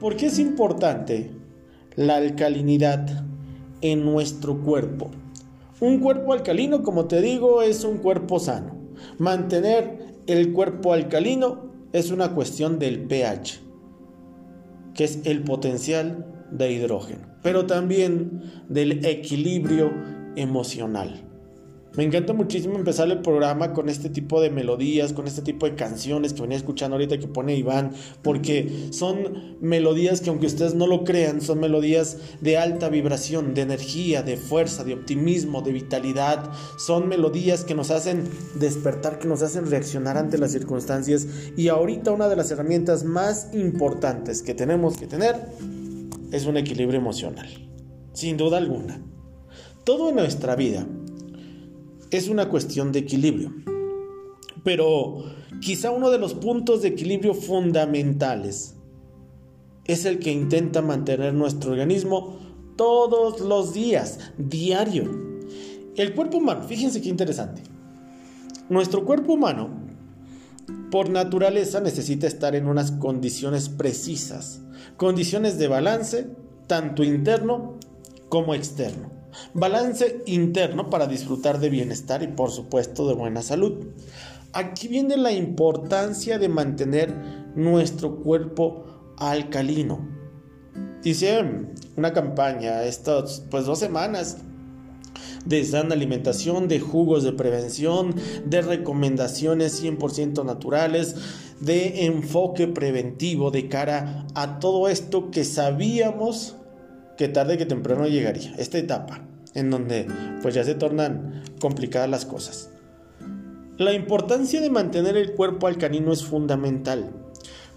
¿Por qué es importante la alcalinidad en nuestro cuerpo? Un cuerpo alcalino, como te digo, es un cuerpo sano. Mantener el cuerpo alcalino es una cuestión del pH, que es el potencial de hidrógeno, pero también del equilibrio emocional. Me encanta muchísimo empezar el programa con este tipo de melodías, con este tipo de canciones que venía escuchando ahorita que pone Iván, porque son melodías que aunque ustedes no lo crean, son melodías de alta vibración, de energía, de fuerza, de optimismo, de vitalidad. Son melodías que nos hacen despertar, que nos hacen reaccionar ante las circunstancias. Y ahorita una de las herramientas más importantes que tenemos que tener es un equilibrio emocional, sin duda alguna. Todo en nuestra vida es una cuestión de equilibrio. Pero quizá uno de los puntos de equilibrio fundamentales es el que intenta mantener nuestro organismo todos los días, diario. El cuerpo humano, fíjense qué interesante. Nuestro cuerpo humano, por naturaleza, necesita estar en unas condiciones precisas, condiciones de balance, tanto interno como externo. Balance interno para disfrutar de bienestar y por supuesto de buena salud. Aquí viene la importancia de mantener nuestro cuerpo alcalino. Dice una campaña, estas pues dos semanas de sana alimentación, de jugos de prevención, de recomendaciones 100% naturales, de enfoque preventivo de cara a todo esto que sabíamos que tarde que temprano llegaría, esta etapa en donde pues ya se tornan complicadas las cosas. La importancia de mantener el cuerpo alcalino es fundamental.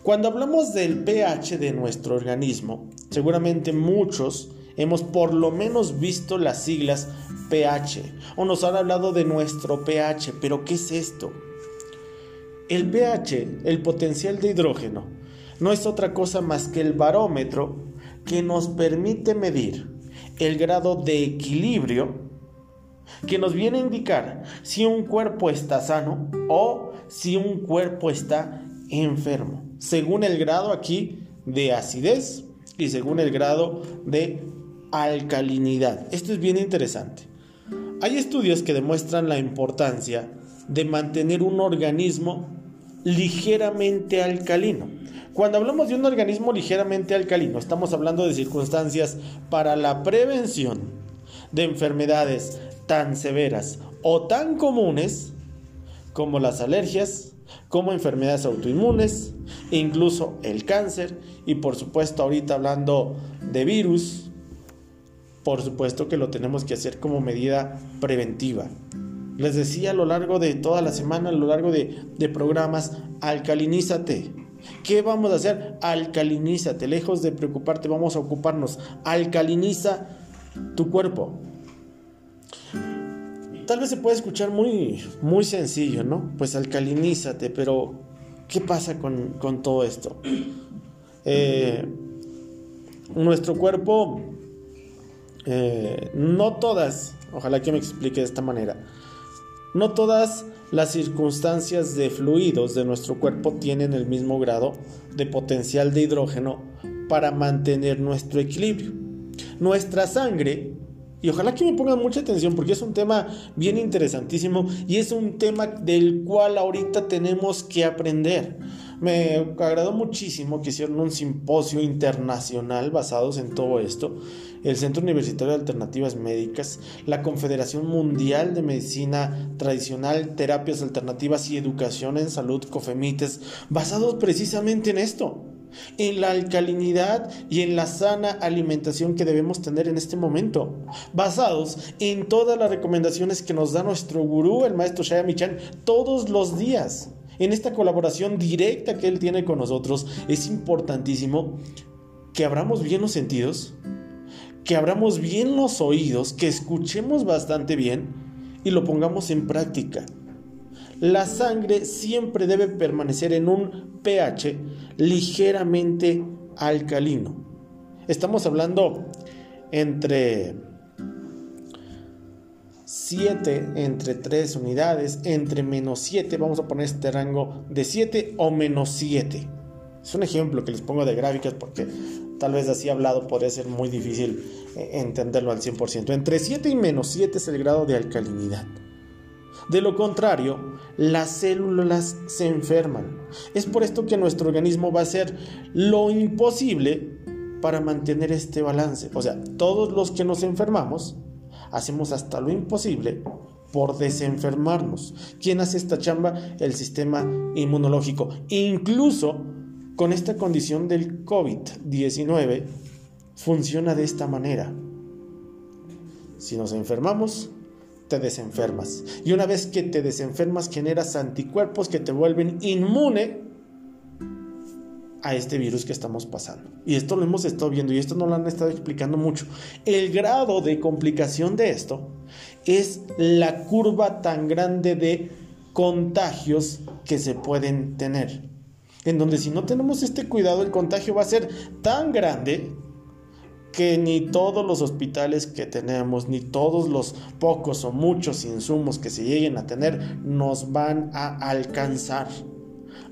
Cuando hablamos del pH de nuestro organismo, seguramente muchos hemos por lo menos visto las siglas pH o nos han hablado de nuestro pH, pero ¿qué es esto? El pH, el potencial de hidrógeno, no es otra cosa más que el barómetro que nos permite medir el grado de equilibrio que nos viene a indicar si un cuerpo está sano o si un cuerpo está enfermo, según el grado aquí de acidez y según el grado de alcalinidad. Esto es bien interesante. Hay estudios que demuestran la importancia de mantener un organismo ligeramente alcalino. Cuando hablamos de un organismo ligeramente alcalino, estamos hablando de circunstancias para la prevención de enfermedades tan severas o tan comunes como las alergias, como enfermedades autoinmunes, incluso el cáncer y por supuesto ahorita hablando de virus, por supuesto que lo tenemos que hacer como medida preventiva. Les decía a lo largo de toda la semana, a lo largo de, de programas, alcalinízate ¿Qué vamos a hacer? Alcalinízate, lejos de preocuparte, vamos a ocuparnos. Alcaliniza tu cuerpo. Tal vez se puede escuchar muy, muy sencillo, ¿no? Pues alcalinízate, pero ¿qué pasa con, todo esto? Eh, nuestro cuerpo, eh, no todas, ojalá que me explique de esta manera, no todas las circunstancias de fluidos de nuestro cuerpo tienen el mismo grado de potencial de hidrógeno para mantener nuestro equilibrio. Nuestra sangre, y ojalá que me pongan mucha atención porque es un tema bien interesantísimo y es un tema del cual ahorita tenemos que aprender. Me agradó muchísimo que hicieron un simposio internacional basados en todo esto. El Centro Universitario de Alternativas Médicas, la Confederación Mundial de Medicina Tradicional, Terapias Alternativas y Educación en Salud, COFEMITES, basados precisamente en esto en la alcalinidad y en la sana alimentación que debemos tener en este momento, basados en todas las recomendaciones que nos da nuestro gurú, el maestro Shaya Michan, todos los días en esta colaboración directa que Él tiene con nosotros, es importantísimo que abramos bien los sentidos, que abramos bien los oídos, que escuchemos bastante bien y lo pongamos en práctica. La sangre siempre debe permanecer en un pH ligeramente alcalino. Estamos hablando entre 7 entre 3 unidades, entre menos 7, vamos a poner este rango de 7 o menos 7. Es un ejemplo que les pongo de gráficas porque tal vez así hablado podría ser muy difícil eh, entenderlo al 100%. Entre 7 y menos 7 es el grado de alcalinidad. De lo contrario, las células se enferman. Es por esto que nuestro organismo va a hacer lo imposible para mantener este balance. O sea, todos los que nos enfermamos hacemos hasta lo imposible por desenfermarnos. ¿Quién hace esta chamba? El sistema inmunológico. Incluso con esta condición del COVID-19 funciona de esta manera. Si nos enfermamos, te desenfermas. Y una vez que te desenfermas, generas anticuerpos que te vuelven inmune a este virus que estamos pasando. Y esto lo hemos estado viendo y esto no lo han estado explicando mucho. El grado de complicación de esto es la curva tan grande de contagios que se pueden tener. En donde si no tenemos este cuidado, el contagio va a ser tan grande que ni todos los hospitales que tenemos, ni todos los pocos o muchos insumos que se lleguen a tener, nos van a alcanzar.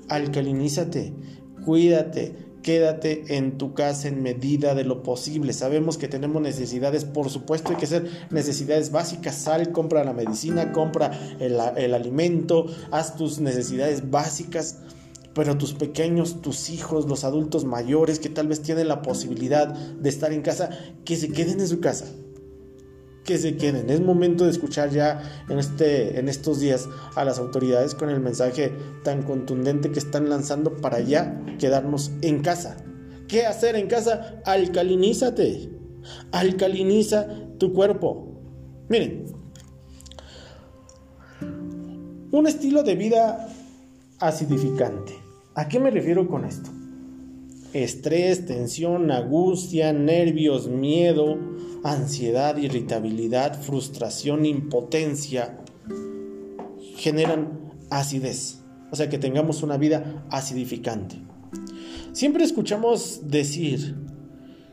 Alcalinízate, cuídate, quédate en tu casa en medida de lo posible. Sabemos que tenemos necesidades, por supuesto hay que ser necesidades básicas. Sal, compra la medicina, compra el, el alimento, haz tus necesidades básicas pero tus pequeños, tus hijos, los adultos mayores que tal vez tienen la posibilidad de estar en casa, que se queden en su casa. Que se queden. Es momento de escuchar ya en, este, en estos días a las autoridades con el mensaje tan contundente que están lanzando para ya quedarnos en casa. ¿Qué hacer en casa? Alcalinízate. Alcaliniza tu cuerpo. Miren, un estilo de vida acidificante. ¿A qué me refiero con esto? Estrés, tensión, angustia, nervios, miedo, ansiedad, irritabilidad, frustración, impotencia, generan acidez. O sea, que tengamos una vida acidificante. Siempre escuchamos decir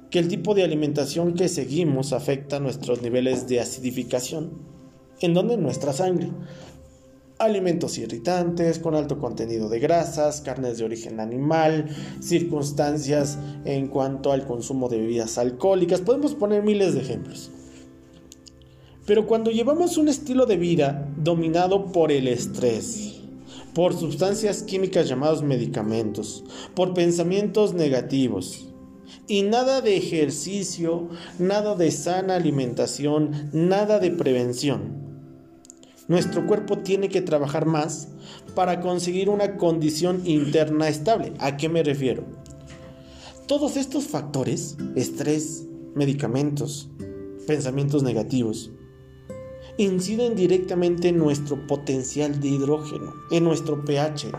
que el tipo de alimentación que seguimos afecta nuestros niveles de acidificación, en donde nuestra sangre alimentos irritantes con alto contenido de grasas, carnes de origen animal, circunstancias en cuanto al consumo de bebidas alcohólicas. Podemos poner miles de ejemplos. Pero cuando llevamos un estilo de vida dominado por el estrés, por sustancias químicas llamadas medicamentos, por pensamientos negativos, y nada de ejercicio, nada de sana alimentación, nada de prevención, nuestro cuerpo tiene que trabajar más para conseguir una condición interna estable. ¿A qué me refiero? Todos estos factores, estrés, medicamentos, pensamientos negativos, inciden directamente en nuestro potencial de hidrógeno, en nuestro pH.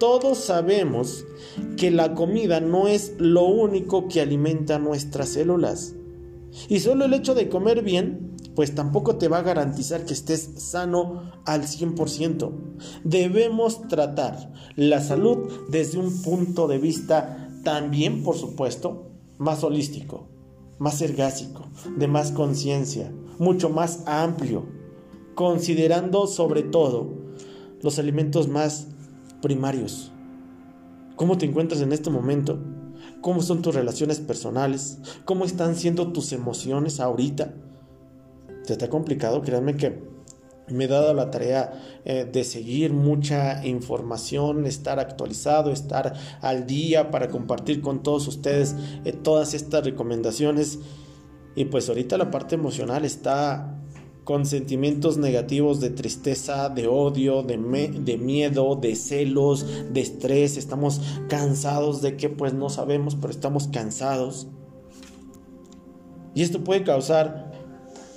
Todos sabemos que la comida no es lo único que alimenta nuestras células. Y solo el hecho de comer bien pues tampoco te va a garantizar que estés sano al 100%. Debemos tratar la salud desde un punto de vista también, por supuesto, más holístico, más ergásico, de más conciencia, mucho más amplio, considerando sobre todo los alimentos más primarios. ¿Cómo te encuentras en este momento? ¿Cómo son tus relaciones personales? ¿Cómo están siendo tus emociones ahorita? Está complicado, créanme que me he dado la tarea eh, de seguir mucha información, estar actualizado, estar al día para compartir con todos ustedes eh, todas estas recomendaciones. Y pues ahorita la parte emocional está con sentimientos negativos de tristeza, de odio, de, de miedo, de celos, de estrés. Estamos cansados de que pues no sabemos, pero estamos cansados. Y esto puede causar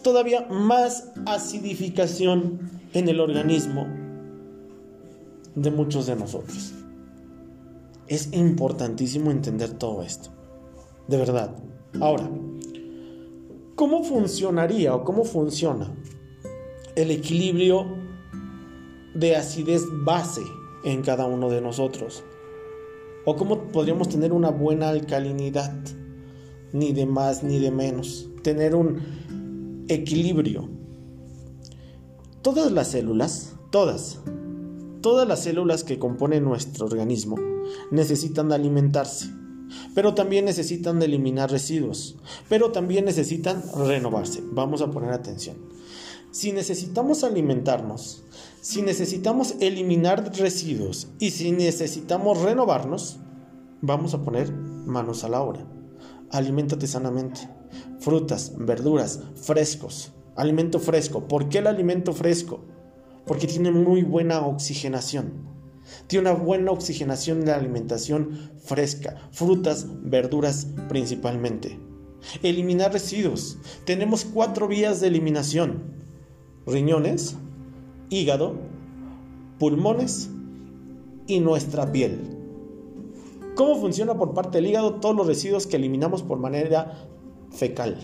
todavía más acidificación en el organismo de muchos de nosotros. Es importantísimo entender todo esto. De verdad. Ahora, ¿cómo funcionaría o cómo funciona el equilibrio de acidez base en cada uno de nosotros? ¿O cómo podríamos tener una buena alcalinidad? Ni de más ni de menos. Tener un equilibrio. Todas las células, todas, todas las células que componen nuestro organismo necesitan alimentarse, pero también necesitan eliminar residuos, pero también necesitan renovarse. Vamos a poner atención. Si necesitamos alimentarnos, si necesitamos eliminar residuos y si necesitamos renovarnos, vamos a poner manos a la obra. Aliméntate sanamente. Frutas, verduras, frescos. Alimento fresco. ¿Por qué el alimento fresco? Porque tiene muy buena oxigenación. Tiene una buena oxigenación en la alimentación fresca. Frutas, verduras principalmente. Eliminar residuos. Tenemos cuatro vías de eliminación riñones, hígado, pulmones y nuestra piel. ¿Cómo funciona por parte del hígado todos los residuos que eliminamos por manera fecal?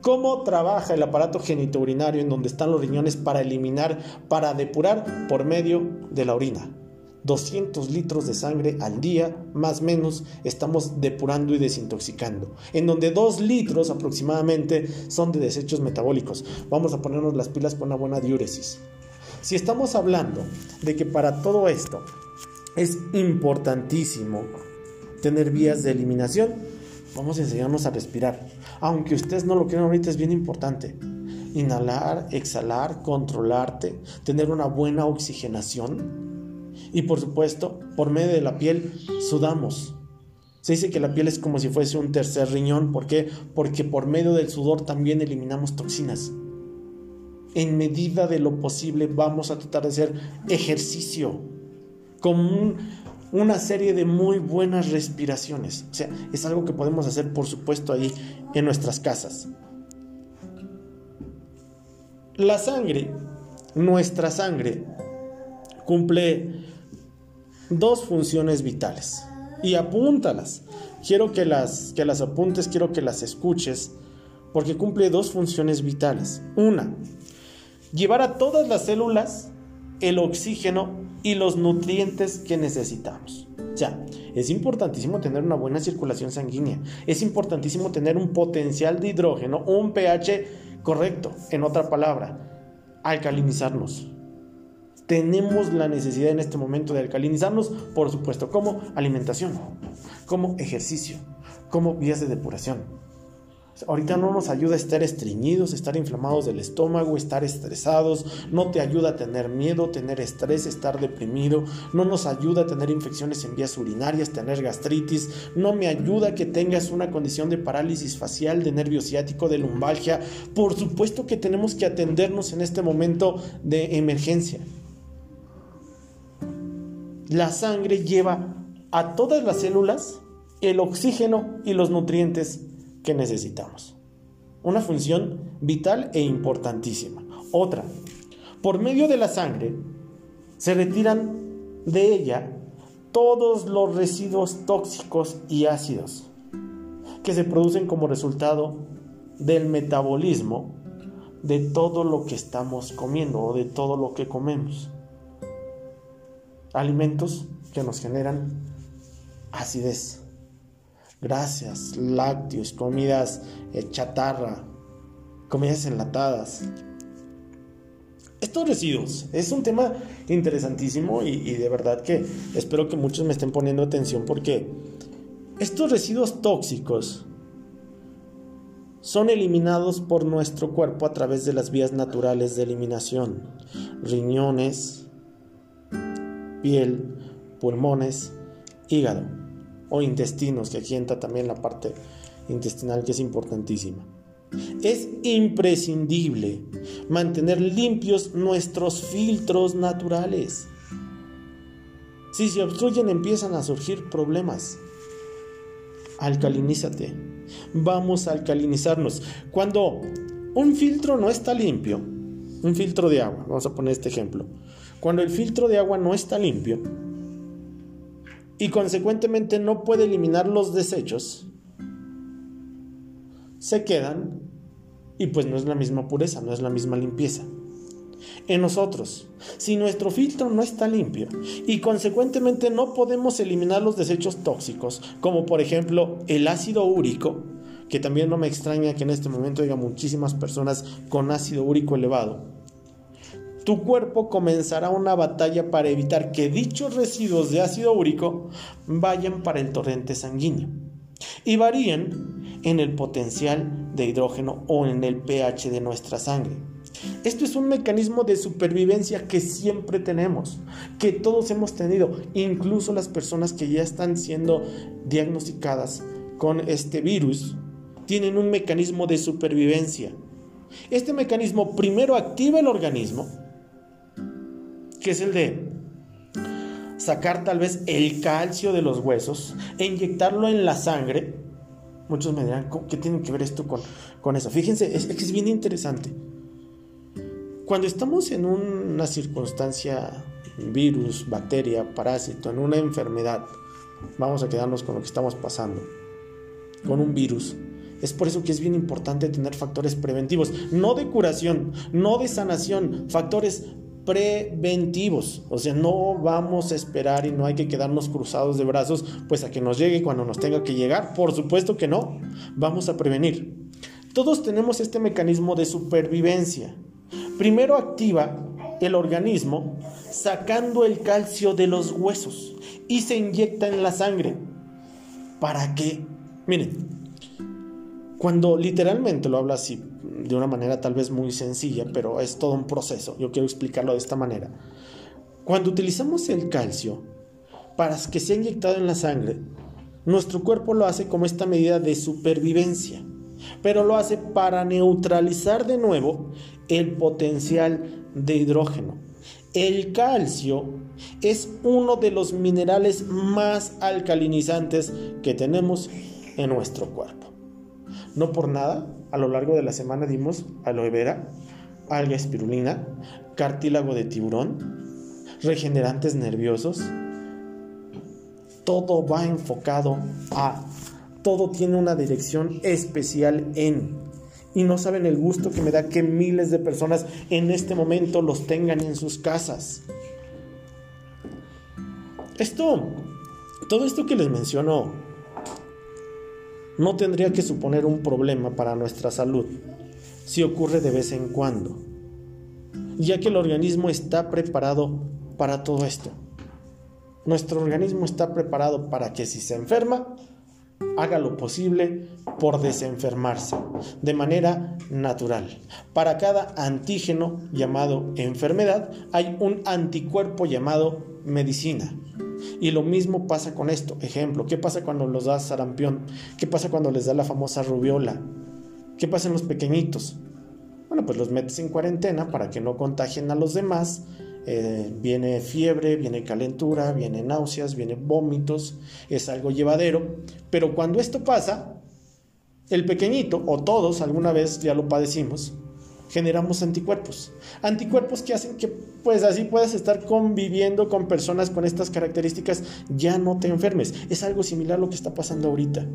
¿Cómo trabaja el aparato genitourinario en donde están los riñones para eliminar, para depurar por medio de la orina? 200 litros de sangre al día, más o menos, estamos depurando y desintoxicando. En donde 2 litros aproximadamente son de desechos metabólicos. Vamos a ponernos las pilas con una buena diuresis. Si estamos hablando de que para todo esto es importantísimo tener vías de eliminación, vamos a enseñarnos a respirar. Aunque ustedes no lo crean ahorita, es bien importante. Inhalar, exhalar, controlarte, tener una buena oxigenación y por supuesto, por medio de la piel sudamos. Se dice que la piel es como si fuese un tercer riñón. ¿Por qué? Porque por medio del sudor también eliminamos toxinas. En medida de lo posible vamos a tratar de hacer ejercicio con una serie de muy buenas respiraciones. O sea, es algo que podemos hacer por supuesto ahí en nuestras casas. La sangre, nuestra sangre, cumple dos funciones vitales. Y apúntalas. Quiero que las, que las apuntes, quiero que las escuches, porque cumple dos funciones vitales. Una, llevar a todas las células el oxígeno y los nutrientes que necesitamos. O sea, es importantísimo tener una buena circulación sanguínea. Es importantísimo tener un potencial de hidrógeno, un pH correcto. En otra palabra, alcalinizarnos tenemos la necesidad en este momento de alcalinizarnos, por supuesto, como alimentación, como ejercicio, como vías de depuración. Ahorita no nos ayuda estar estreñidos, estar inflamados del estómago, estar estresados, no te ayuda a tener miedo, tener estrés, estar deprimido, no nos ayuda a tener infecciones en vías urinarias, tener gastritis, no me ayuda que tengas una condición de parálisis facial, de nervio ciático, de lumbalgia. Por supuesto que tenemos que atendernos en este momento de emergencia. La sangre lleva a todas las células el oxígeno y los nutrientes que necesitamos. Una función vital e importantísima. Otra, por medio de la sangre se retiran de ella todos los residuos tóxicos y ácidos que se producen como resultado del metabolismo de todo lo que estamos comiendo o de todo lo que comemos alimentos que nos generan acidez, grasas, lácteos, comidas eh, chatarra, comidas enlatadas. Estos residuos es un tema interesantísimo y, y de verdad que espero que muchos me estén poniendo atención porque estos residuos tóxicos son eliminados por nuestro cuerpo a través de las vías naturales de eliminación, riñones, piel, pulmones, hígado o intestinos, que aquí entra también la parte intestinal que es importantísima. Es imprescindible mantener limpios nuestros filtros naturales. Si se obstruyen empiezan a surgir problemas. Alcalinízate. Vamos a alcalinizarnos. Cuando un filtro no está limpio, un filtro de agua, vamos a poner este ejemplo, cuando el filtro de agua no está limpio y consecuentemente no puede eliminar los desechos, se quedan y pues no es la misma pureza, no es la misma limpieza. En nosotros, si nuestro filtro no está limpio y consecuentemente no podemos eliminar los desechos tóxicos, como por ejemplo el ácido úrico, que también no me extraña que en este momento haya muchísimas personas con ácido úrico elevado, tu cuerpo comenzará una batalla para evitar que dichos residuos de ácido úrico vayan para el torrente sanguíneo y varíen en el potencial de hidrógeno o en el pH de nuestra sangre. Esto es un mecanismo de supervivencia que siempre tenemos, que todos hemos tenido, incluso las personas que ya están siendo diagnosticadas con este virus, tienen un mecanismo de supervivencia. Este mecanismo primero activa el organismo, que es el de sacar tal vez el calcio de los huesos e inyectarlo en la sangre. Muchos me dirán, ¿qué tiene que ver esto con, con eso? Fíjense, es, es bien interesante. Cuando estamos en una circunstancia, virus, bacteria, parásito, en una enfermedad, vamos a quedarnos con lo que estamos pasando, con un virus. Es por eso que es bien importante tener factores preventivos, no de curación, no de sanación, factores preventivos. O sea, no vamos a esperar y no hay que quedarnos cruzados de brazos pues a que nos llegue cuando nos tenga que llegar. Por supuesto que no. Vamos a prevenir. Todos tenemos este mecanismo de supervivencia. Primero activa el organismo sacando el calcio de los huesos y se inyecta en la sangre. ¿Para qué? Miren, cuando literalmente lo habla así, de una manera tal vez muy sencilla, pero es todo un proceso, yo quiero explicarlo de esta manera. Cuando utilizamos el calcio para que sea inyectado en la sangre, nuestro cuerpo lo hace como esta medida de supervivencia, pero lo hace para neutralizar de nuevo el potencial de hidrógeno. El calcio es uno de los minerales más alcalinizantes que tenemos en nuestro cuerpo. No por nada, a lo largo de la semana dimos aloe vera, alga espirulina, cartílago de tiburón, regenerantes nerviosos. Todo va enfocado a, todo tiene una dirección especial en y no saben el gusto que me da que miles de personas en este momento los tengan en sus casas. Esto, todo esto que les menciono, no tendría que suponer un problema para nuestra salud si ocurre de vez en cuando, ya que el organismo está preparado para todo esto. Nuestro organismo está preparado para que si se enferma, haga lo posible por desenfermarse de manera natural. Para cada antígeno llamado enfermedad hay un anticuerpo llamado medicina. Y lo mismo pasa con esto. Ejemplo, ¿qué pasa cuando los da sarampión? ¿Qué pasa cuando les da la famosa rubiola? ¿Qué pasa en los pequeñitos? Bueno, pues los metes en cuarentena para que no contagien a los demás eh, viene fiebre, viene calentura, viene náuseas, viene vómitos, es algo llevadero, pero cuando esto pasa, el pequeñito o todos alguna vez ya lo padecimos, generamos anticuerpos. Anticuerpos que hacen que pues así puedas estar conviviendo con personas con estas características, ya no te enfermes. Es algo similar a lo que está pasando ahorita.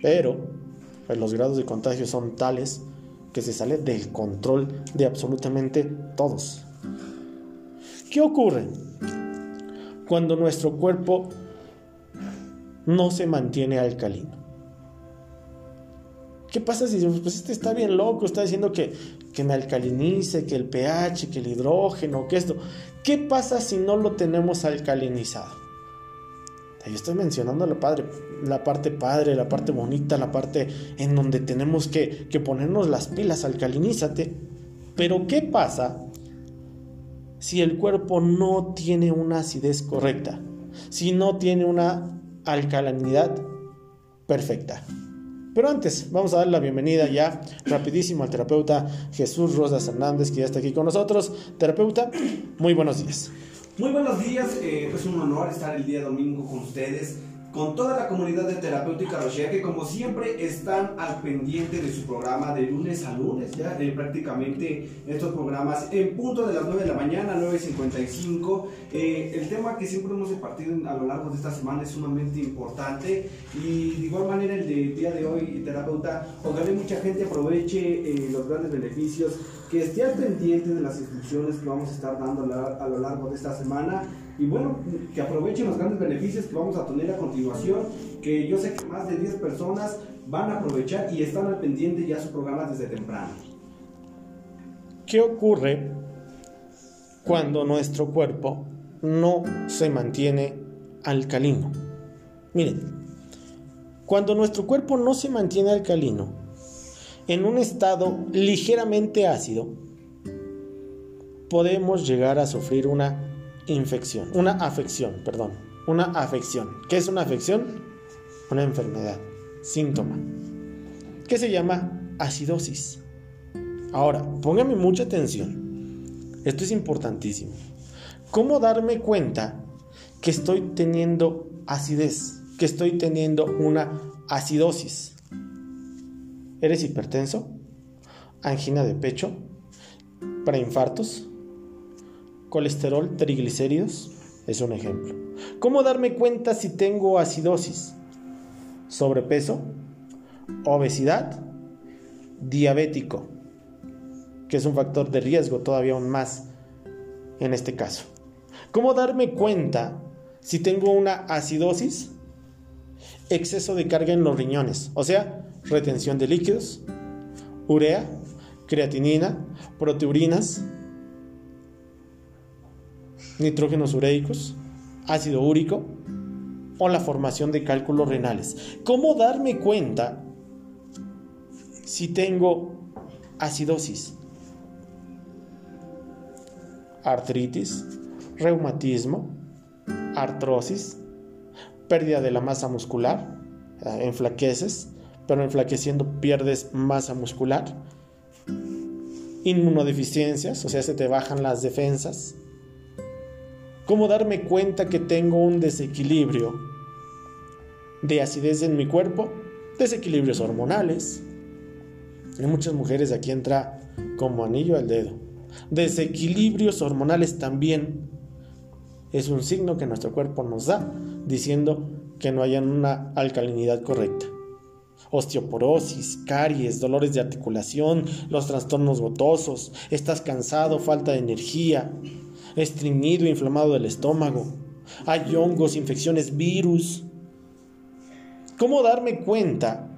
Pero pues, los grados de contagio son tales que se sale del control de absolutamente todos. ¿Qué ocurre cuando nuestro cuerpo no se mantiene alcalino? ¿Qué pasa si pues este está bien loco, está diciendo que, que me alcalinice, que el pH, que el hidrógeno, que esto? ¿Qué pasa si no lo tenemos alcalinizado? Yo estoy mencionando la, la parte padre, la parte bonita, la parte en donde tenemos que, que ponernos las pilas, alcalinízate. Pero ¿qué pasa si el cuerpo no tiene una acidez correcta? Si no tiene una alcalinidad perfecta. Pero antes, vamos a dar la bienvenida ya rapidísimo al terapeuta Jesús Rosas Hernández, que ya está aquí con nosotros. Terapeuta, muy buenos días. Muy buenos días, eh, es un honor estar el día domingo con ustedes, con toda la comunidad de Terapéutica Rochelle, que como siempre están al pendiente de su programa de lunes a lunes, ya eh, prácticamente estos programas en punto de las 9 de la mañana, 9.55. Eh, el tema que siempre hemos impartido a lo largo de esta semana es sumamente importante y de igual manera el de día de hoy, terapeuta, ojalá mucha gente aproveche los grandes beneficios que esté al pendiente de las instrucciones que vamos a estar dando a lo largo de esta semana y bueno, que aprovechen los grandes beneficios que vamos a tener a continuación, que yo sé que más de 10 personas van a aprovechar y están al pendiente ya su programa desde temprano. ¿qué ocurre cuando nuestro cuerpo no se mantiene alcalino? Miren, cuando nuestro cuerpo no se mantiene alcalino, en un estado ligeramente ácido, podemos llegar a sufrir una infección, una afección, perdón, una afección. ¿Qué es una afección? Una enfermedad, síntoma, que se llama acidosis. Ahora, póngame mucha atención. Esto es importantísimo. ¿Cómo darme cuenta que estoy teniendo acidez, que estoy teniendo una acidosis? ¿Eres hipertenso? ¿Angina de pecho? ¿Para infartos? colesterol, triglicéridos, es un ejemplo. ¿Cómo darme cuenta si tengo acidosis? Sobrepeso, obesidad, diabético, que es un factor de riesgo todavía aún más en este caso. ¿Cómo darme cuenta si tengo una acidosis? Exceso de carga en los riñones, o sea, retención de líquidos, urea, creatinina, proteurinas, nitrógenos ureicos, ácido úrico o la formación de cálculos renales. ¿Cómo darme cuenta si tengo acidosis? Artritis, reumatismo, artrosis, pérdida de la masa muscular, eh, enflaqueces, pero enflaqueciendo pierdes masa muscular, inmunodeficiencias, o sea, se te bajan las defensas, ¿Cómo darme cuenta que tengo un desequilibrio de acidez en mi cuerpo? Desequilibrios hormonales. En muchas mujeres aquí entra como anillo al dedo. Desequilibrios hormonales también es un signo que nuestro cuerpo nos da diciendo que no haya una alcalinidad correcta. Osteoporosis, caries, dolores de articulación, los trastornos gotosos, estás cansado, falta de energía, estreñido, inflamado del estómago. Hay hongos, infecciones, virus. ¿Cómo darme cuenta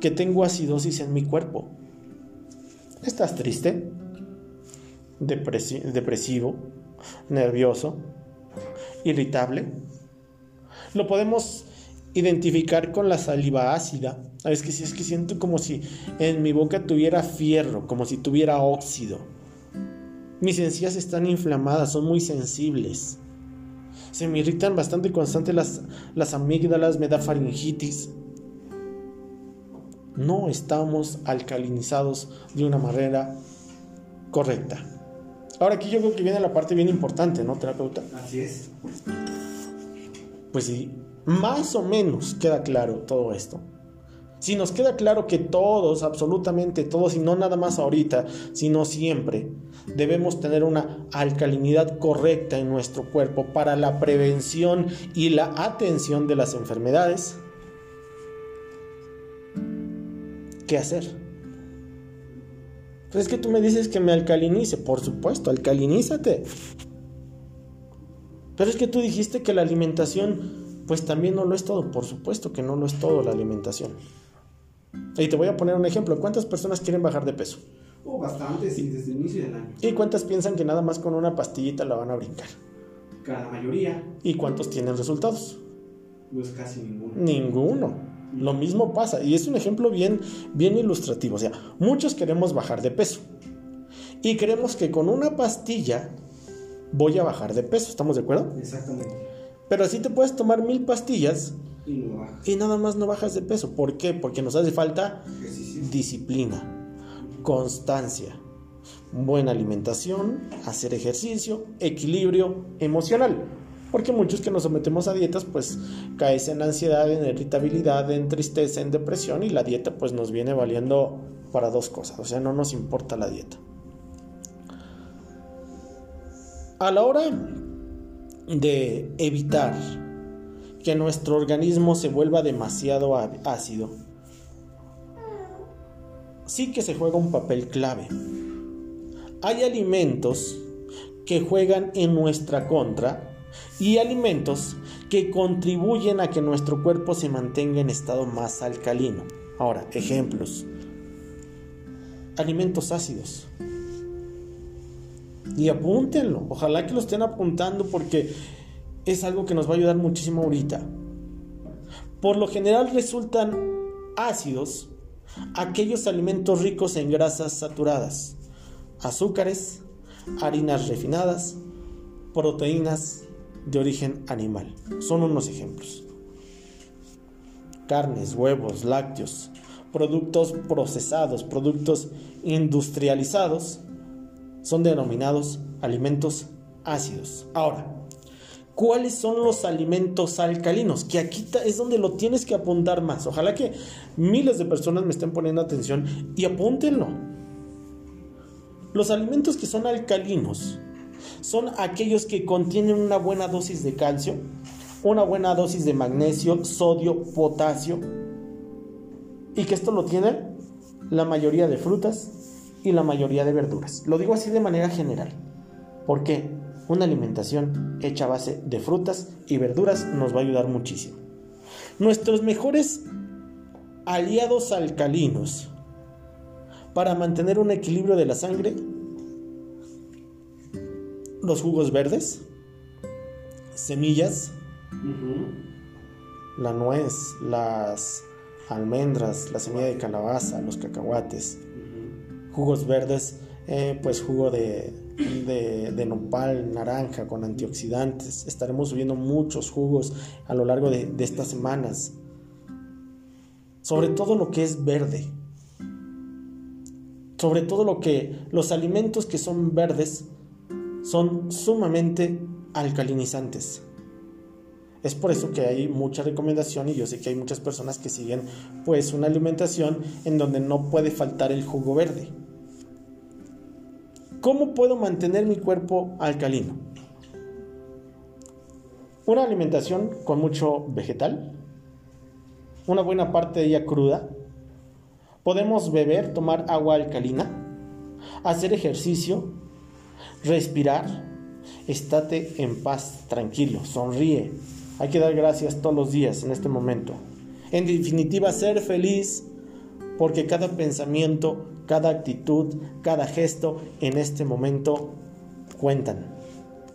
que tengo acidosis en mi cuerpo? ¿Estás triste? ¿Depresivo? ¿Nervioso? ¿Irritable? Lo podemos identificar con la saliva ácida. Es que, es que siento como si en mi boca tuviera fierro, como si tuviera óxido. Mis encías están inflamadas, son muy sensibles. Se me irritan bastante constante las, las amígdalas, me da faringitis. No estamos alcalinizados de una manera correcta. Ahora aquí yo creo que viene la parte bien importante, ¿no, terapeuta? Así es. Pues sí, más o menos queda claro todo esto. Si nos queda claro que todos, absolutamente todos, y no nada más ahorita, sino siempre, debemos tener una alcalinidad correcta en nuestro cuerpo para la prevención y la atención de las enfermedades, ¿qué hacer? Pues es que tú me dices que me alcalinice, por supuesto, alcalinízate. Pero es que tú dijiste que la alimentación, pues también no lo es todo, por supuesto que no lo es todo la alimentación. Y te voy a poner un ejemplo. ¿Cuántas personas quieren bajar de peso? Oh, bastantes, y desde el inicio del año. ¿Y cuántas piensan que nada más con una pastillita la van a brincar? La mayoría. ¿Y cuántos tienen resultados? Pues casi ninguno. Ninguno. Lo mismo pasa. Y es un ejemplo bien, bien ilustrativo. O sea, muchos queremos bajar de peso. Y creemos que con una pastilla voy a bajar de peso. ¿Estamos de acuerdo? Exactamente. Pero así te puedes tomar mil pastillas y, nada más no bajas de peso. ¿Por qué? Porque nos hace falta disciplina, constancia, buena alimentación, hacer ejercicio, equilibrio emocional. Porque muchos que nos sometemos a dietas pues caes en ansiedad, en irritabilidad, en tristeza, en depresión y la dieta pues nos viene valiendo para dos cosas. O sea, no nos importa la dieta. A la hora de evitar que nuestro organismo se vuelva demasiado ácido, sí que se juega un papel clave. Hay alimentos que juegan en nuestra contra y alimentos que contribuyen a que nuestro cuerpo se mantenga en estado más alcalino. Ahora, ejemplos. Alimentos ácidos. Y apúntenlo, ojalá que lo estén apuntando porque es algo que nos va a ayudar muchísimo ahorita. Por lo general resultan ácidos aquellos alimentos ricos en grasas saturadas, azúcares, harinas refinadas, proteínas de origen animal. Son unos ejemplos. Carnes, huevos, lácteos, productos procesados, productos industrializados, son denominados alimentos ácidos. Ahora, ¿cuáles son los alimentos alcalinos? Que aquí es donde lo tienes que apuntar más. Ojalá que miles de personas me estén poniendo atención y apúntenlo. Los alimentos que son alcalinos son aquellos que contienen una buena dosis de calcio, una buena dosis de magnesio, sodio, potasio, y que esto lo tienen la mayoría de frutas y la mayoría de verduras. Lo digo así de manera general, porque una alimentación hecha a base de frutas y verduras nos va a ayudar muchísimo. Nuestros mejores aliados alcalinos para mantener un equilibrio de la sangre los jugos verdes, semillas, la nuez, las almendras, la semilla de calabaza, los cacahuates, jugos verdes, eh, pues jugo de, de, nopal, naranja con antioxidantes. Estaremos subiendo muchos jugos a lo largo de, de estas semanas. Sobre todo lo que es verde. Sobre todo lo que los alimentos que son verdes son sumamente alcalinizantes. Es por eso que hay mucha recomendación y yo sé que hay muchas personas que siguen pues una alimentación en donde no puede faltar el jugo verde. ¿Cómo puedo mantener mi cuerpo alcalino? Una alimentación con mucho vegetal, una buena parte de ella cruda. Podemos beber, tomar agua alcalina, hacer ejercicio, respirar, estate en paz, tranquilo, sonríe. Hay que dar gracias todos los días en este momento. En definitiva, ser feliz porque cada pensamiento, cada actitud, cada gesto en este momento cuentan.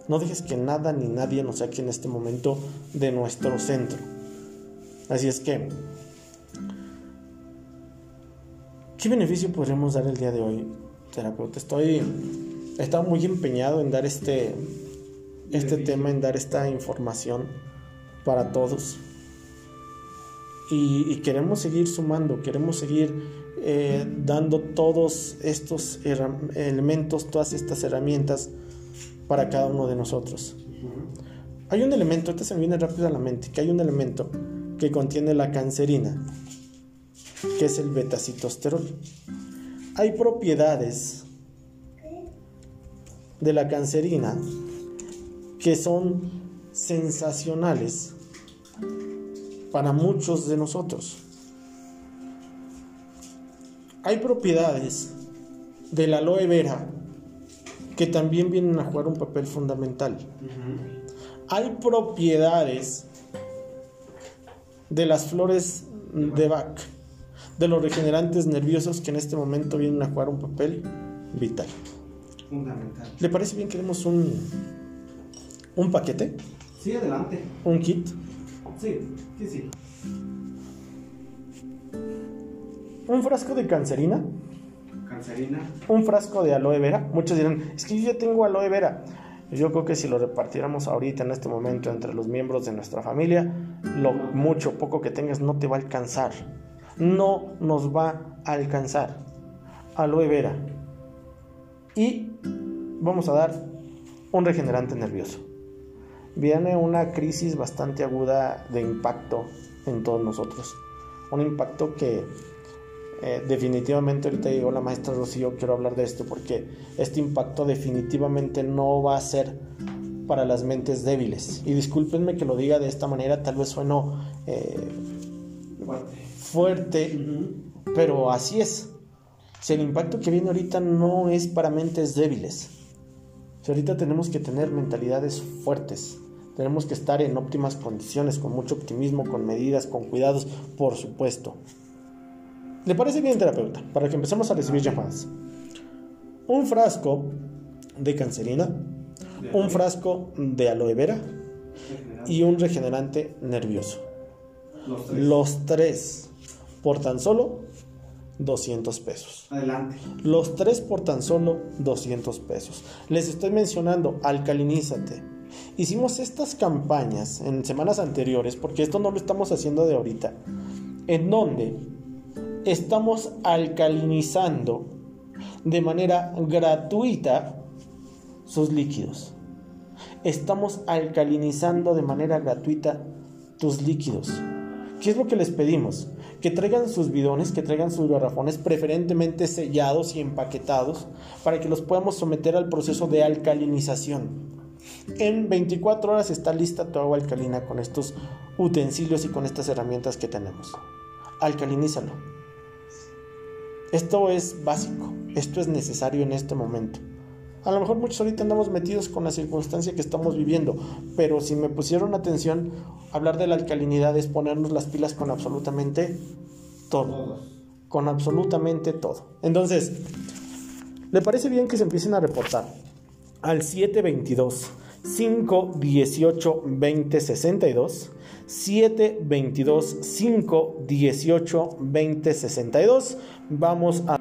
No dejes que nada ni nadie nos saque en este momento de nuestro centro. Así es que, ¿qué beneficio podremos dar el día de hoy, terapeuta? Estoy he estado muy empeñado en dar este, este tema, en dar esta información para todos. Y, queremos seguir sumando, queremos seguir eh, dando todos estos elementos, todas estas herramientas para cada uno de nosotros. Hay un elemento, este se me viene rápido a la mente, que hay un elemento que contiene la cancerina, que es el betacitosterol. Hay propiedades de la cancerina que son sensacionales para muchos de nosotros. Hay propiedades del aloe vera que también vienen a jugar un papel fundamental. Hay propiedades de las flores de Bach, de los regenerantes nerviosos que en este momento vienen a jugar un papel vital. Fundamental. ¿Le parece bien que demos un, un paquete? Sí, adelante. ¿Un kit? Sí, sí, sí. Un frasco de cancerina. Cancerina. Un frasco de aloe vera. Muchos dirán, es que yo ya tengo aloe vera. Yo creo que si lo repartiéramos ahorita en este momento entre los miembros de nuestra familia, lo mucho poco que tengas no te va a alcanzar. No nos va a alcanzar. Aloe vera y vamos a dar un regenerante nervioso. Viene una crisis bastante aguda de impacto en todos nosotros. Un impacto que eh, definitivamente ahorita llegó la maestra Rocío, quiero hablar de esto porque este impacto definitivamente no va a ser para las mentes débiles. Y discúlpenme que lo diga de esta manera, tal vez sueno eh, fuerte, pero así es. Si el impacto que viene ahorita no es para mentes débiles, si ahorita tenemos que tener mentalidades fuertes, tenemos que estar en óptimas condiciones, con mucho optimismo, con medidas, con cuidados, por supuesto. ¿Le parece bien, terapeuta? Para que empecemos a recibir llamadas. Un frasco de cancerina, un frasco de aloe vera y un regenerante nervioso. Los tres. Los tres por tan solo 200 pesos. Adelante. Los tres por tan solo 200 pesos. Les estoy mencionando, alcalinízate. Hicimos estas campañas en semanas anteriores, porque esto no lo estamos haciendo de ahorita, en donde estamos alcalinizando de manera gratuita sus líquidos. Estamos alcalinizando de manera gratuita tus líquidos. ¿Qué es lo que les pedimos? Que traigan sus bidones, que traigan sus garrafones, preferentemente sellados y empaquetados, para que los podamos someter al proceso de alcalinización. En 24 horas está lista tu agua alcalina con estos utensilios y con estas herramientas que tenemos. Alcalinízalo. Esto es básico, esto es necesario en este momento. A lo mejor muchos ahorita andamos metidos con la circunstancia que estamos viviendo, pero si me pusieron atención, hablar de la alcalinidad es ponernos las pilas con absolutamente todo. Con absolutamente todo. Entonces, ¿le parece bien que se empiecen a reportar al 722 518 2062? 722 518 2062. Vamos a